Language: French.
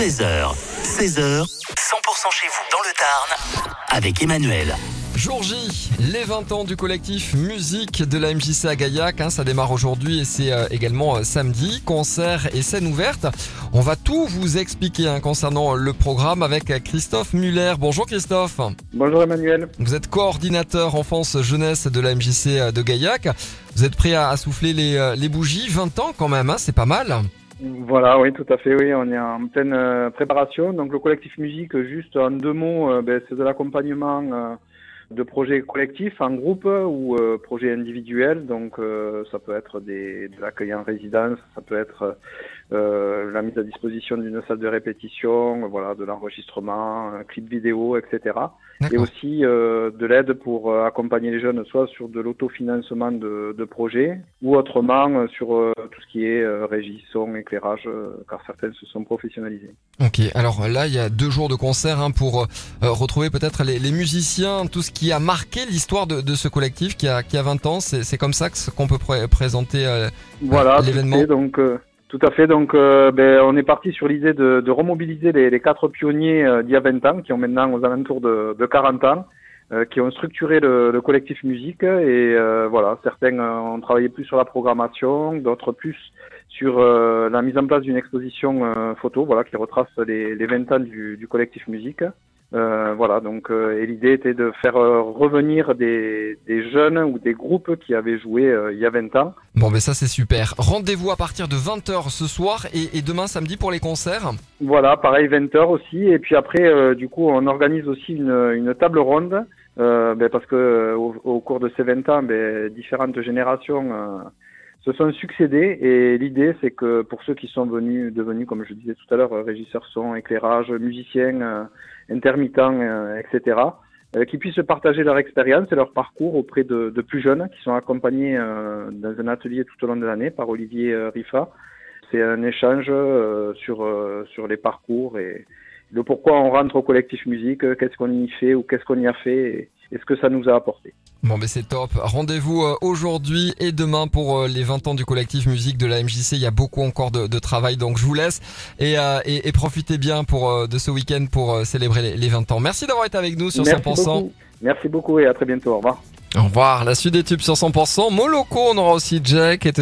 13h, 16h, 100% chez vous dans le Tarn avec Emmanuel. Jour J, les 20 ans du collectif Musique de la MJC à Gaillac, hein, ça démarre aujourd'hui et c'est euh, également euh, samedi, concert et scène ouverte. On va tout vous expliquer hein, concernant le programme avec Christophe Muller. Bonjour Christophe. Bonjour Emmanuel. Vous êtes coordinateur enfance jeunesse de la MJC euh, de Gaillac. Vous êtes prêt à, à souffler les, euh, les bougies, 20 ans quand même, hein, c'est pas mal. Voilà, oui, tout à fait, oui, on est en pleine euh, préparation. Donc le collectif musique, juste en deux mots, euh, ben, c'est de l'accompagnement euh, de projets collectifs en groupe ou projets individuels. Donc ça peut être des, de l'accueil en résidence, ça peut être euh, la mise à disposition d'une salle de répétition, voilà, de l'enregistrement, un clip vidéo, etc. Et aussi euh, de l'aide pour euh, accompagner les jeunes, soit sur de l'autofinancement de, de projets, ou autrement euh, sur euh, tout ce qui est régie, son, éclairage, car certains se sont professionnalisés. Ok, alors là il y a deux jours de concert hein, pour euh, retrouver peut-être les, les musiciens, tout ce qui a marqué l'histoire de, de ce collectif qui a, qui a 20 ans. C'est comme ça qu'on peut pré- présenter. euh, Voilà, l'événement. fait. Donc, euh, tout à fait. Donc, euh, ben, on est parti sur l'idée de, de remobiliser les, les quatre pionniers euh, d'il y a 20 ans, qui ont maintenant aux alentours de, de 40 ans, euh, qui ont structuré le, le collectif musique. Et euh, voilà, certains euh, ont travaillé plus sur la programmation, d'autres plus sur euh, la mise en place d'une exposition photo, voilà, qui retrace les, les 20 ans du, du collectif musique. Euh, voilà, donc euh, et l'idée était de faire euh, revenir des, des jeunes ou des groupes qui avaient joué euh, il y a 20 ans Bon, ben ça c'est super. Rendez-vous à partir de 20h ce soir et, et demain samedi pour les concerts. Voilà, pareil, 20 heures aussi. Et puis après, euh, du coup, on organise aussi une, une table ronde, euh, ben, parce que euh, au, au cours de ces 20 ans, ben, différentes générations euh, se sont succédées. Et l'idée, c'est que pour ceux qui sont venus, devenus, comme je disais tout à l'heure, régisseurs son, éclairage, musiciens, euh, intermittents, euh, etc., euh, qui puissent partager leur expérience et leur parcours auprès de, plus jeunes qui sont accompagnés dans un atelier tout au long de l'année par Olivier Riffa. C'est un échange sur, sur les parcours et le pourquoi on rentre au collectif musique, qu'est-ce qu'on y fait ou qu'est-ce qu'on y a fait et ce que ça nous a apporté. Bon, ben c'est top. Rendez-vous euh, aujourd'hui et demain pour euh, les 20 ans du collectif musique de la MJC. Il y a beaucoup encore de, de travail, donc je vous laisse et, euh, et, et profitez bien pour de ce week-end pour célébrer les, les 20 ans. Merci d'avoir été avec nous sur Merci 100%. beaucoup. Merci beaucoup et à très bientôt. Au revoir. Au revoir. La suite des tubes sur 100%. Moloko, on aura aussi Jack et tout